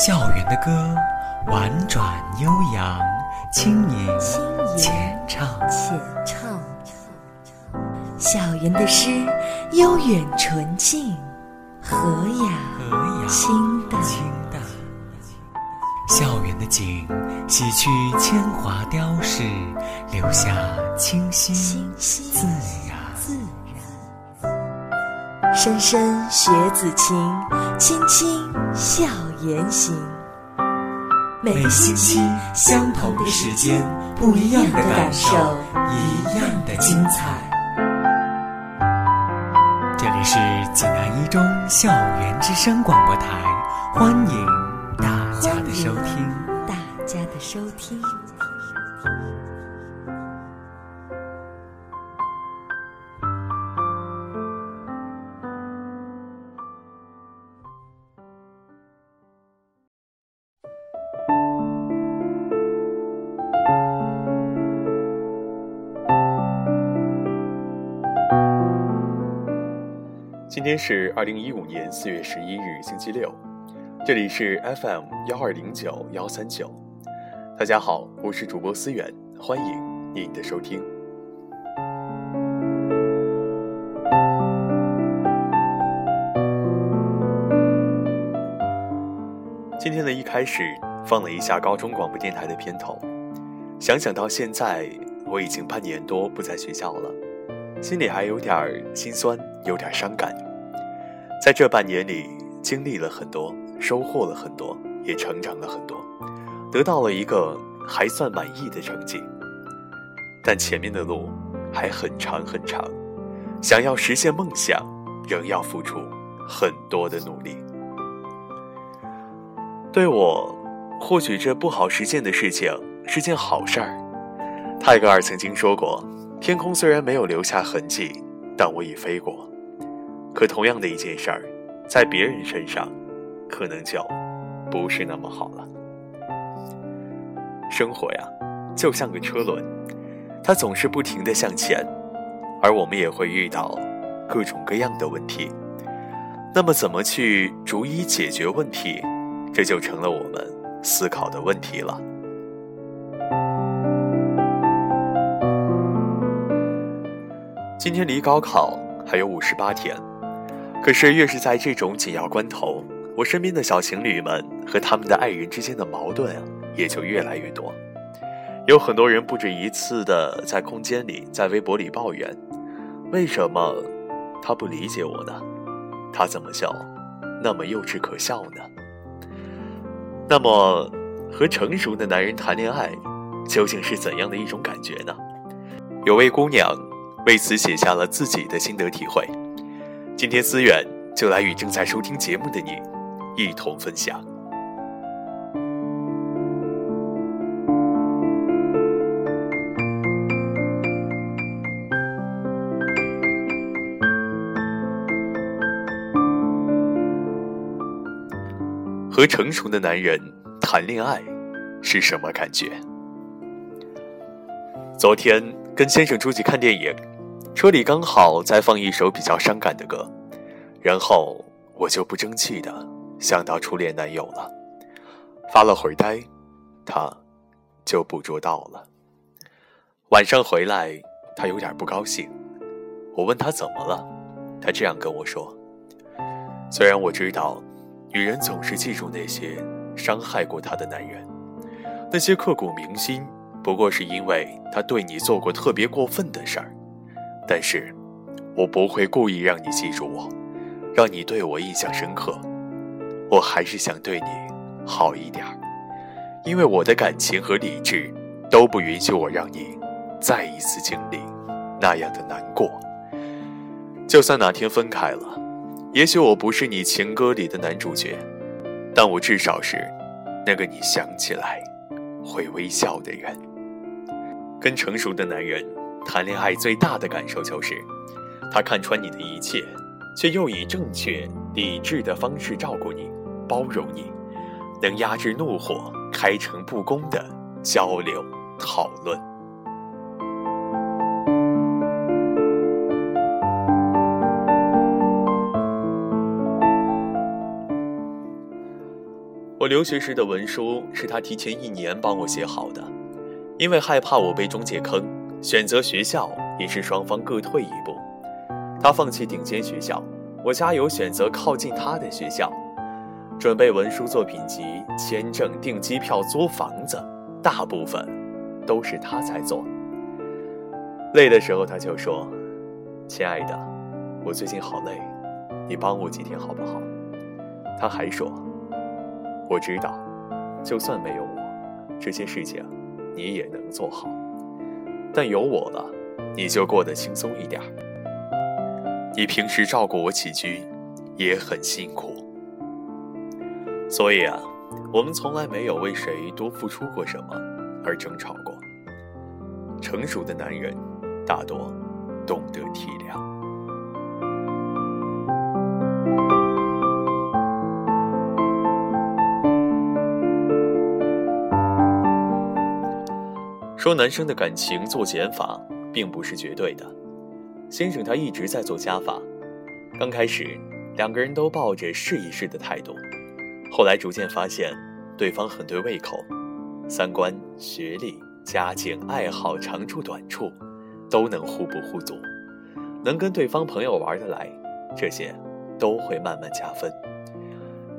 校园的歌，婉转悠扬，轻盈浅唱。浅唱。校园的诗，悠远纯净，和雅清淡。清淡校园的景，洗去铅华雕饰，留下清新自然。自然。声声学子情，轻轻校园行。每个星期相同的时间，不一样的感受，一样的精彩。这里是济南一中校园之声广播台，欢迎大家的收听。大家的收听。今天是二零一五年四月十一日，星期六。这里是 FM 幺二零九幺三九。大家好，我是主播思远，欢迎您的收听。今天的一开始放了一下高中广播电台的片头，想想到现在我已经半年多不在学校了，心里还有点心酸，有点伤感。在这半年里，经历了很多，收获了很多，也成长了很多，得到了一个还算满意的成绩。但前面的路还很长很长，想要实现梦想，仍要付出很多的努力。对我，或许这不好实现的事情是件好事儿。泰戈尔曾经说过：“天空虽然没有留下痕迹，但我已飞过。”可同样的一件事儿，在别人身上，可能就不是那么好了。生活呀，就像个车轮，它总是不停的向前，而我们也会遇到各种各样的问题。那么，怎么去逐一解决问题，这就成了我们思考的问题了。今天离高考还有五十八天。可是，越是在这种紧要关头，我身边的小情侣们和他们的爱人之间的矛盾啊，也就越来越多。有很多人不止一次的在空间里、在微博里抱怨：为什么他不理解我呢？他怎么就那么幼稚可笑呢？那么，和成熟的男人谈恋爱，究竟是怎样的一种感觉呢？有位姑娘为此写下了自己的心得体会。今天思远就来与正在收听节目的你一同分享。和成熟的男人谈恋爱是什么感觉？昨天跟先生出去看电影。车里刚好在放一首比较伤感的歌，然后我就不争气的想到初恋男友了，发了会呆，他就捕捉到了。晚上回来，他有点不高兴，我问他怎么了，他这样跟我说：“虽然我知道，女人总是记住那些伤害过她的男人，那些刻骨铭心，不过是因为他对你做过特别过分的事儿。”但是，我不会故意让你记住我，让你对我印象深刻。我还是想对你好一点，因为我的感情和理智都不允许我让你再一次经历那样的难过。就算哪天分开了，也许我不是你情歌里的男主角，但我至少是那个你想起来会微笑的人。跟成熟的男人。谈恋爱最大的感受就是，他看穿你的一切，却又以正确、理智的方式照顾你、包容你，能压制怒火、开诚布公的交流讨论。我留学时的文书是他提前一年帮我写好的，因为害怕我被中介坑，选择学校也是双方各退一步。他放弃顶尖学校，我加油选择靠近他的学校。准备文书、作品集、签证、订机票、租房子，大部分都是他在做。累的时候他就说：“亲爱的，我最近好累，你帮我几天好不好？”他还说。我知道，就算没有我，这些事情你也能做好。但有我了，你就过得轻松一点。你平时照顾我起居，也很辛苦。所以啊，我们从来没有为谁多付出过什么而争吵过。成熟的男人，大多懂得体谅。说男生的感情做减法，并不是绝对的。先生他一直在做加法。刚开始，两个人都抱着试一试的态度，后来逐渐发现，对方很对胃口，三观、学历、家境、爱好、长处、短处，都能互补互足，能跟对方朋友玩得来，这些都会慢慢加分。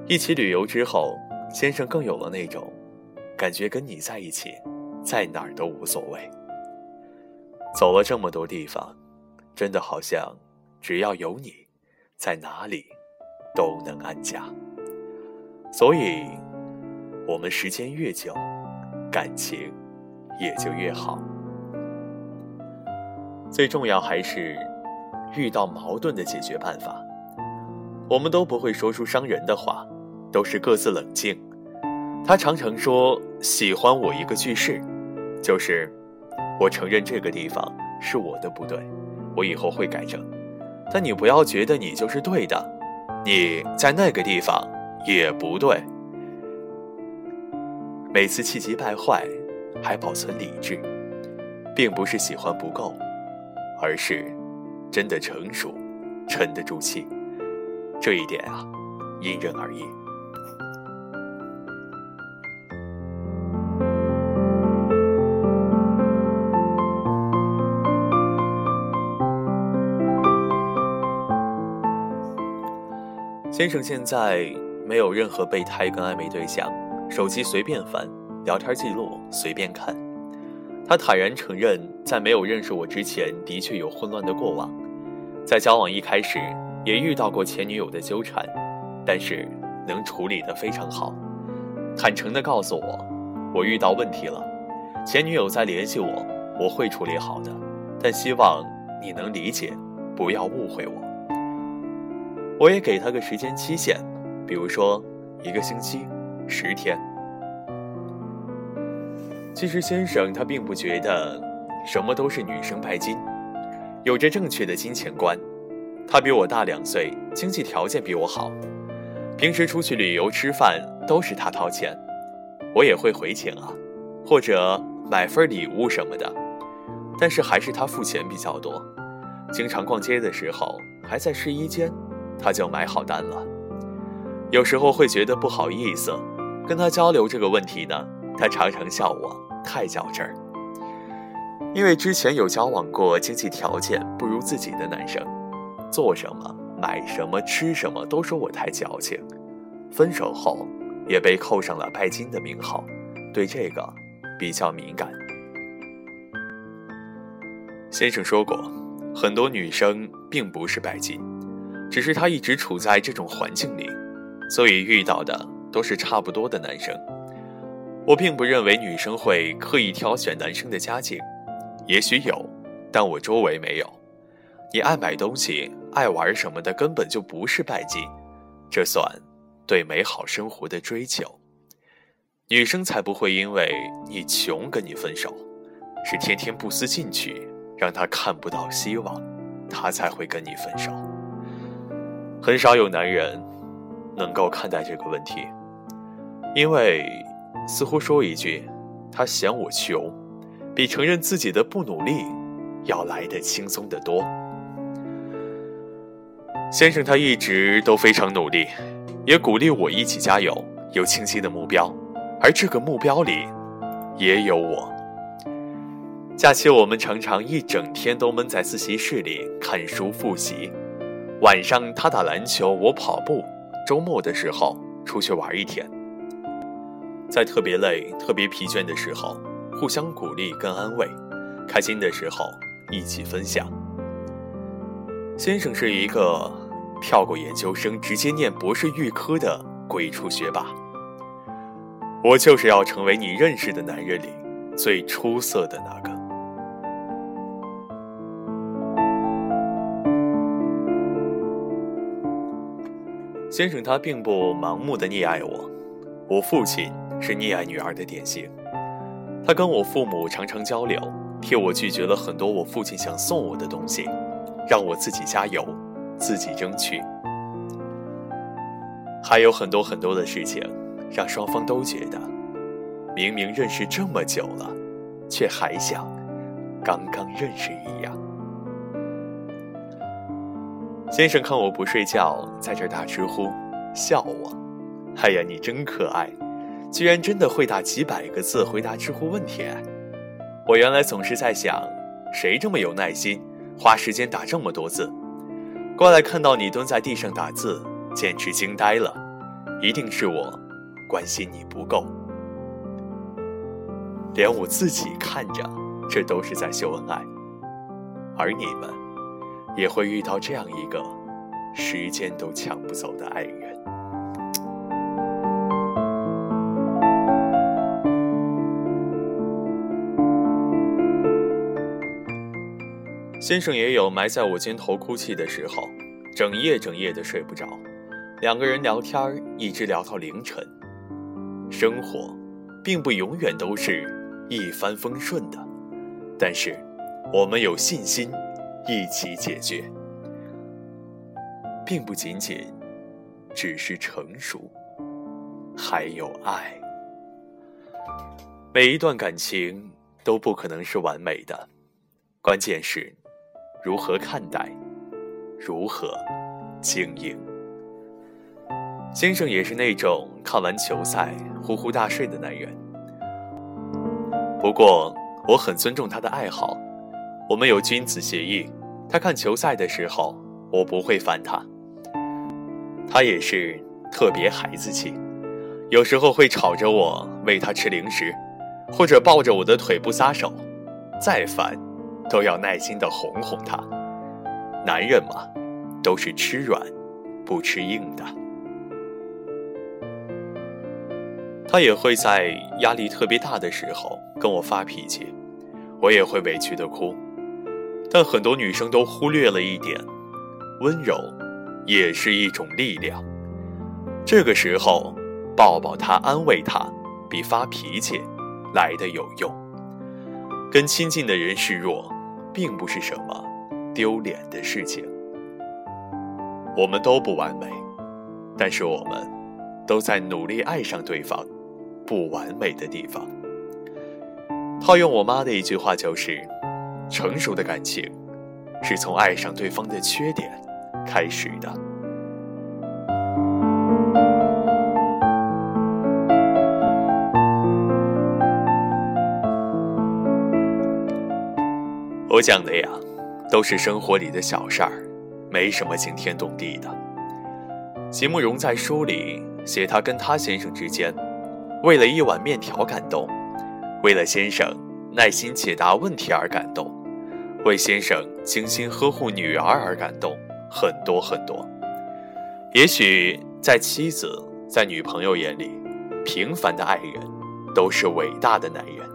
一起旅游之后，先生更有了那种感觉，跟你在一起。在哪儿都无所谓。走了这么多地方，真的好像只要有你，在哪里都能安家。所以，我们时间越久，感情也就越好。最重要还是遇到矛盾的解决办法。我们都不会说出伤人的话，都是各自冷静。他常常说喜欢我一个句式。就是，我承认这个地方是我的不对，我以后会改正。但你不要觉得你就是对的，你在那个地方也不对。每次气急败坏，还保存理智，并不是喜欢不够，而是真的成熟，沉得住气。这一点啊，因人而异。先生现在没有任何备胎跟暧昧对象，手机随便翻，聊天记录随便看。他坦然承认，在没有认识我之前，的确有混乱的过往。在交往一开始，也遇到过前女友的纠缠，但是能处理得非常好。坦诚地告诉我，我遇到问题了，前女友在联系我，我会处理好的，但希望你能理解，不要误会我。我也给他个时间期限，比如说一个星期、十天。其实先生他并不觉得什么都是女生拜金，有着正确的金钱观。他比我大两岁，经济条件比我好，平时出去旅游吃饭都是他掏钱，我也会回请啊，或者买份礼物什么的，但是还是他付钱比较多。经常逛街的时候还在试衣间。他就买好单了，有时候会觉得不好意思，跟他交流这个问题呢，他常常笑我太较真儿。因为之前有交往过经济条件不如自己的男生，做什么、买什么、吃什么都说我太矫情，分手后也被扣上了拜金的名号，对这个比较敏感。先生说过，很多女生并不是拜金。只是他一直处在这种环境里，所以遇到的都是差不多的男生。我并不认为女生会刻意挑选男生的家境，也许有，但我周围没有。你爱买东西、爱玩什么的，根本就不是拜金，这算对美好生活的追求。女生才不会因为你穷跟你分手，是天天不思进取，让她看不到希望，她才会跟你分手。很少有男人能够看待这个问题，因为似乎说一句“他嫌我穷”，比承认自己的不努力要来的轻松得多。先生他一直都非常努力，也鼓励我一起加油，有清晰的目标，而这个目标里也有我。假期我们常常一整天都闷在自习室里看书复习，晚上他打篮球，我跑步，周末的时候出去玩一天。在特别累、特别疲倦的时候，互相鼓励跟安慰；开心的时候，一起分享。先生是一个跳过研究生直接念博士预科的鬼畜学霸。我就是要成为你认识的男人里最出色的那个。先生他并不盲目的溺爱我，我父亲。是溺爱女儿的典型。他跟我父母常常交流，替我拒绝了很多我父亲想送我的东西，让我自己加油，自己争取。还有很多很多的事情，让双方都觉得，明明认识这么久了，却还像刚刚认识一样。先生看我不睡觉，在这打招呼，笑我：“哎呀，你真可爱。”居然真的会打几百个字回答知乎问题，我原来总是在想，谁这么有耐心，花时间打这么多字？过来看到你蹲在地上打字，简直惊呆了。一定是我关心你不够，连我自己看着，这都是在秀恩爱，而你们也会遇到这样一个时间都抢不走的爱人。先生也有埋在我肩头哭泣的时候，整夜整夜的睡不着，两个人聊天一直聊到凌晨。生活，并不永远都是一帆风顺的，但是我们有信心一起解决，并不仅仅只是成熟，还有爱。每一段感情都不可能是完美的，关键是。如何看待？如何经营？先生也是那种看完球赛呼呼大睡的男人。不过我很尊重他的爱好，我们有君子协议。他看球赛的时候，我不会烦他。他也是特别孩子气，有时候会吵着我喂他吃零食，或者抱着我的腿不撒手。再烦。都要耐心的哄哄他。男人嘛，都是吃软不吃硬的。他也会在压力特别大的时候跟我发脾气，我也会委屈的哭。但很多女生都忽略了一点，温柔也是一种力量。这个时候，抱抱他，安慰他，比发脾气来的有用。跟亲近的人示弱。并不是什么丢脸的事情。我们都不完美，但是我们都在努力爱上对方不完美的地方。套用我妈的一句话就是：成熟的感情是从爱上对方的缺点开始的。我讲的呀，都是生活里的小事儿，没什么惊天动地的。席慕容在书里写，他跟他先生之间，为了一碗面条感动，为了先生耐心解答问题而感动，为先生精心呵护女儿而感动，很多很多。也许在妻子、在女朋友眼里，平凡的爱人，都是伟大的男人。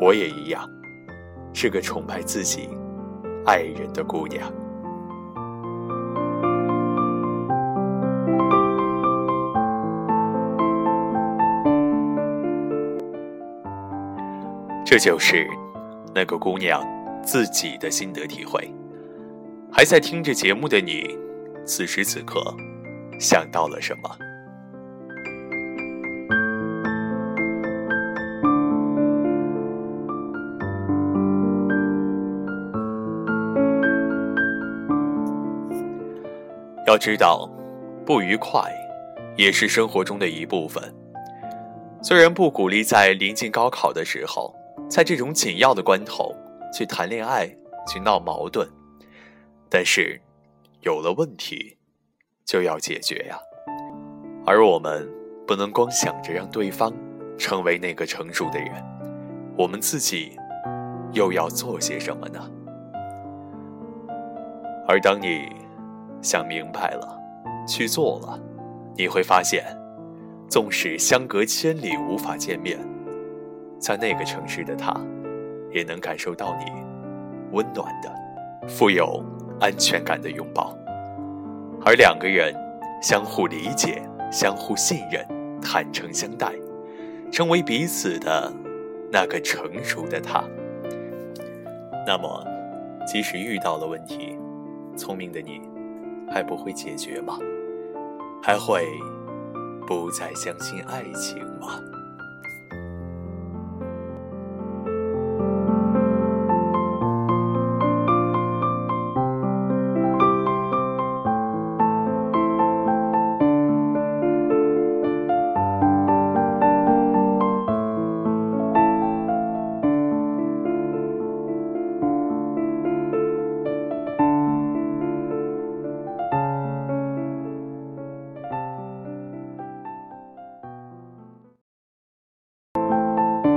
我也一样。是个崇拜自己爱人的姑娘。这就是那个姑娘自己的心得体会。还在听着节目的你，此时此刻想到了什么？要知道，不愉快也是生活中的一部分。虽然不鼓励在临近高考的时候，在这种紧要的关头去谈恋爱、去闹矛盾，但是有了问题就要解决呀。而我们不能光想着让对方成为那个成熟的人，我们自己又要做些什么呢？而当你想明白了，去做了，你会发现。纵使相隔千里无法见面，在那个城市的他，也能感受到你温暖的、富有安全感的拥抱。而两个人相互理解、相互信任、坦诚相待，成为彼此的那个成熟的他。那么，即使遇到了问题，聪明的你还不会解决吗？还会？不再相信爱情吗？